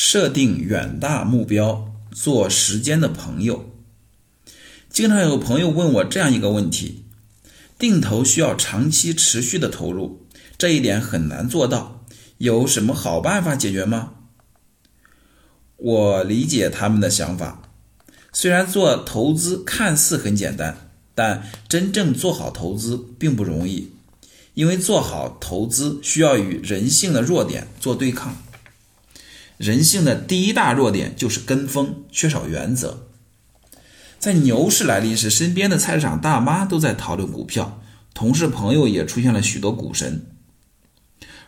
设定远大目标，做时间的朋友。经常有朋友问我这样一个问题：定投需要长期持续的投入，这一点很难做到，有什么好办法解决吗？我理解他们的想法。虽然做投资看似很简单，但真正做好投资并不容易，因为做好投资需要与人性的弱点做对抗。人性的第一大弱点就是跟风，缺少原则。在牛市来临时，身边的菜市场大妈都在讨论股票，同事朋友也出现了许多股神。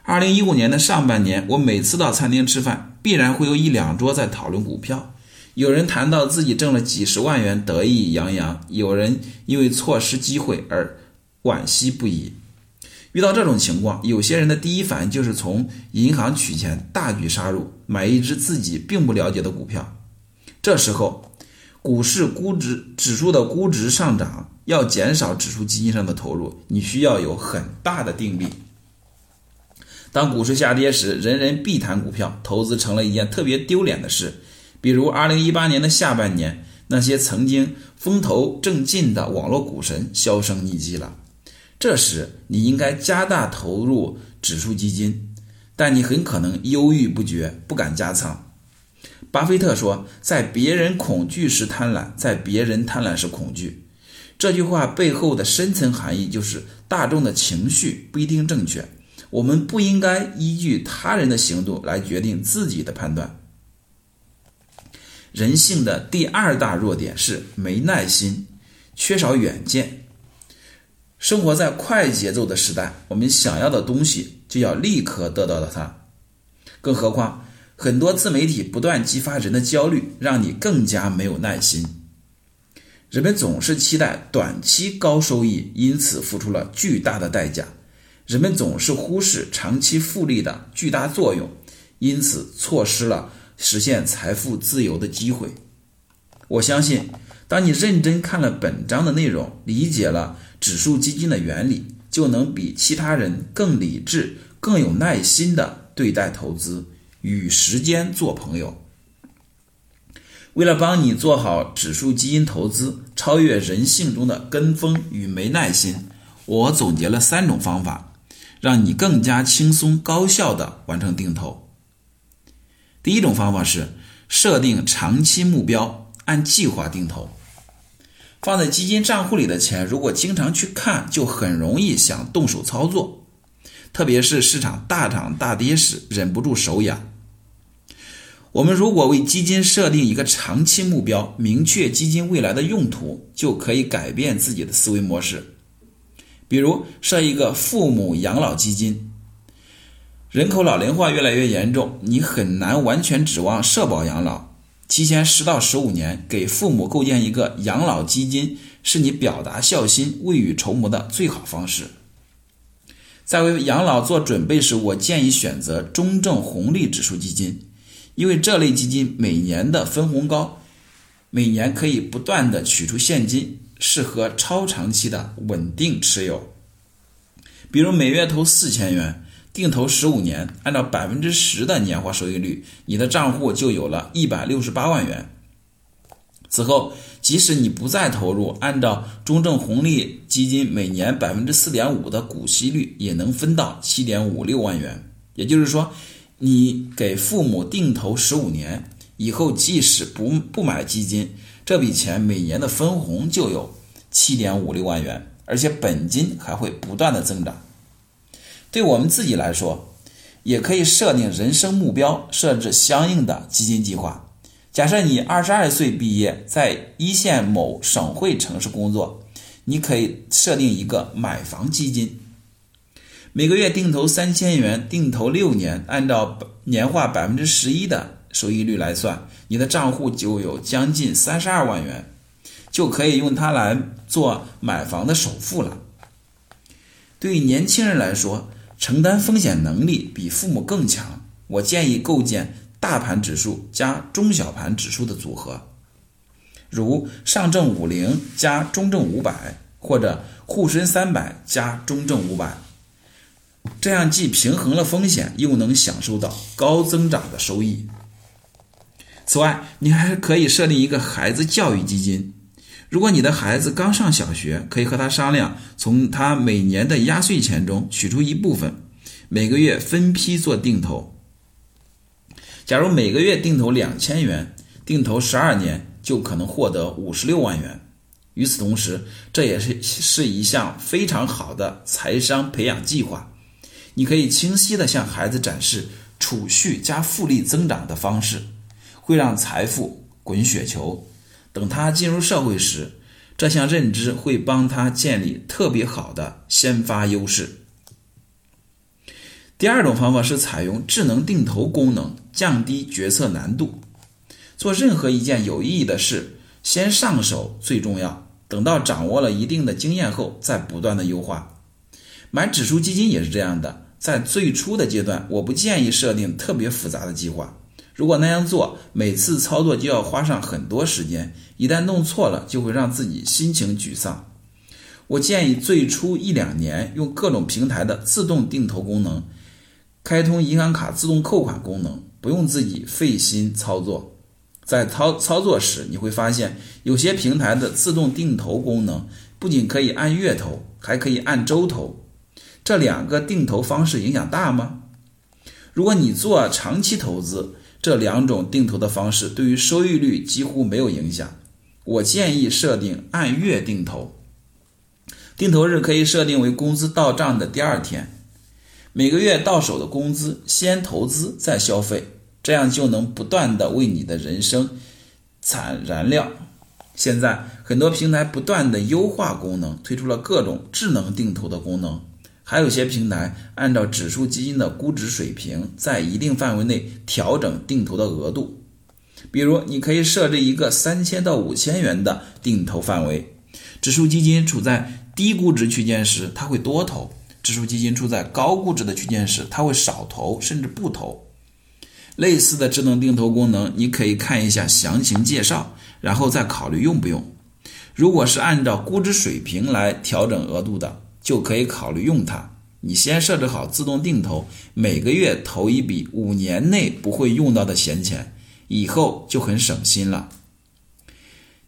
二零一五年的上半年，我每次到餐厅吃饭，必然会有一两桌在讨论股票。有人谈到自己挣了几十万元，得意洋洋；有人因为错失机会而惋惜不已。遇到这种情况，有些人的第一反应就是从银行取钱，大举杀入，买一只自己并不了解的股票。这时候，股市估值指数的估值上涨，要减少指数基金上的投入，你需要有很大的定力。当股市下跌时，人人必谈股票，投资成了一件特别丢脸的事。比如2018年的下半年，那些曾经风头正劲的网络股神销声匿迹了。这时，你应该加大投入指数基金，但你很可能犹豫不决，不敢加仓。巴菲特说：“在别人恐惧时贪婪，在别人贪婪时恐惧。”这句话背后的深层含义就是，大众的情绪不一定正确，我们不应该依据他人的行动来决定自己的判断。人性的第二大弱点是没耐心，缺少远见。生活在快节奏的时代，我们想要的东西就要立刻得到的它。更何况，很多自媒体不断激发人的焦虑，让你更加没有耐心。人们总是期待短期高收益，因此付出了巨大的代价。人们总是忽视长期复利的巨大作用，因此错失了实现财富自由的机会。我相信，当你认真看了本章的内容，理解了。指数基金的原理，就能比其他人更理智、更有耐心地对待投资，与时间做朋友。为了帮你做好指数基金投资，超越人性中的跟风与没耐心，我总结了三种方法，让你更加轻松高效地完成定投。第一种方法是设定长期目标，按计划定投。放在基金账户里的钱，如果经常去看，就很容易想动手操作，特别是市场大涨大跌时，忍不住手痒。我们如果为基金设定一个长期目标，明确基金未来的用途，就可以改变自己的思维模式。比如设一个父母养老基金，人口老龄化越来越严重，你很难完全指望社保养老。提前十到十五年给父母构建一个养老基金，是你表达孝心、未雨绸缪的最好方式。在为养老做准备时，我建议选择中证红利指数基金，因为这类基金每年的分红高，每年可以不断的取出现金，适合超长期的稳定持有。比如每月投四千元。定投十五年，按照百分之十的年化收益率，你的账户就有了一百六十八万元。此后，即使你不再投入，按照中证红利基金每年百分之四点五的股息率，也能分到七点五六万元。也就是说，你给父母定投十五年以后，即使不不买基金，这笔钱每年的分红就有七点五六万元，而且本金还会不断的增长。对我们自己来说，也可以设定人生目标，设置相应的基金计划。假设你二十二岁毕业，在一线某省会城市工作，你可以设定一个买房基金，每个月定投三千元，定投六年，按照年化百分之十一的收益率来算，你的账户就有将近三十二万元，就可以用它来做买房的首付了。对于年轻人来说，承担风险能力比父母更强，我建议构建大盘指数加中小盘指数的组合，如上证五零加中证五百，或者沪深三百加中证五百，这样既平衡了风险，又能享受到高增长的收益。此外，你还可以设立一个孩子教育基金。如果你的孩子刚上小学，可以和他商量，从他每年的压岁钱中取出一部分，每个月分批做定投。假如每个月定投两千元，定投十二年就可能获得五十六万元。与此同时，这也是是一项非常好的财商培养计划。你可以清晰地向孩子展示储蓄加复利增长的方式，会让财富滚雪球。等他进入社会时，这项认知会帮他建立特别好的先发优势。第二种方法是采用智能定投功能，降低决策难度。做任何一件有意义的事，先上手最重要。等到掌握了一定的经验后，再不断的优化。买指数基金也是这样的，在最初的阶段，我不建议设定特别复杂的计划。如果那样做，每次操作就要花上很多时间，一旦弄错了，就会让自己心情沮丧。我建议最初一两年用各种平台的自动定投功能，开通银行卡自动扣款功能，不用自己费心操作。在操操作时，你会发现有些平台的自动定投功能不仅可以按月投，还可以按周投。这两个定投方式影响大吗？如果你做长期投资，这两种定投的方式对于收益率几乎没有影响。我建议设定按月定投，定投日可以设定为工资到账的第二天，每个月到手的工资先投资再消费。这样就能不断的为你的人生产燃料。现在很多平台不断的优化功能，推出了各种智能定投的功能。还有些平台按照指数基金的估值水平，在一定范围内调整定投的额度。比如，你可以设置一个三千到五千元的定投范围。指数基金处在低估值区间时，它会多投；指数基金处在高估值的区间时，它会少投，甚至不投。类似的智能定投功能，你可以看一下详情介绍，然后再考虑用不用。如果是按照估值水平来调整额度的，就可以考虑用它。你先设置好自动定投，每个月投一笔五年内不会用到的闲钱，以后就很省心了。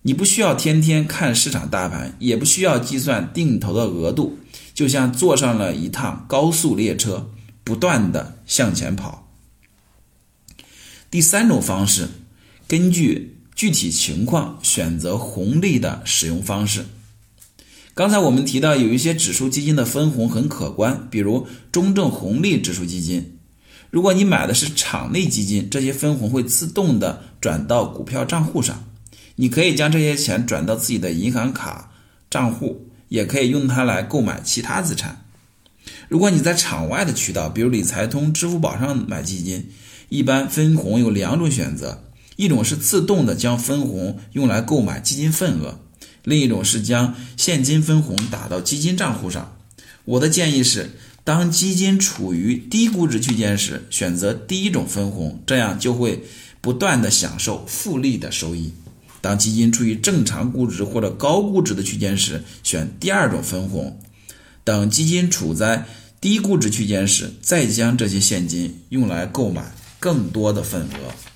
你不需要天天看市场大盘，也不需要计算定投的额度，就像坐上了一趟高速列车，不断的向前跑。第三种方式，根据具体情况选择红利的使用方式。刚才我们提到有一些指数基金的分红很可观，比如中证红利指数基金。如果你买的是场内基金，这些分红会自动的转到股票账户上，你可以将这些钱转到自己的银行卡账户，也可以用它来购买其他资产。如果你在场外的渠道，比如理财通、支付宝上买基金。一般分红有两种选择，一种是自动的将分红用来购买基金份额，另一种是将现金分红打到基金账户上。我的建议是，当基金处于低估值区间时，选择第一种分红，这样就会不断的享受复利的收益；当基金处于正常估值或者高估值的区间时，选第二种分红；等基金处在低估值区间时，再将这些现金用来购买。更多的份额。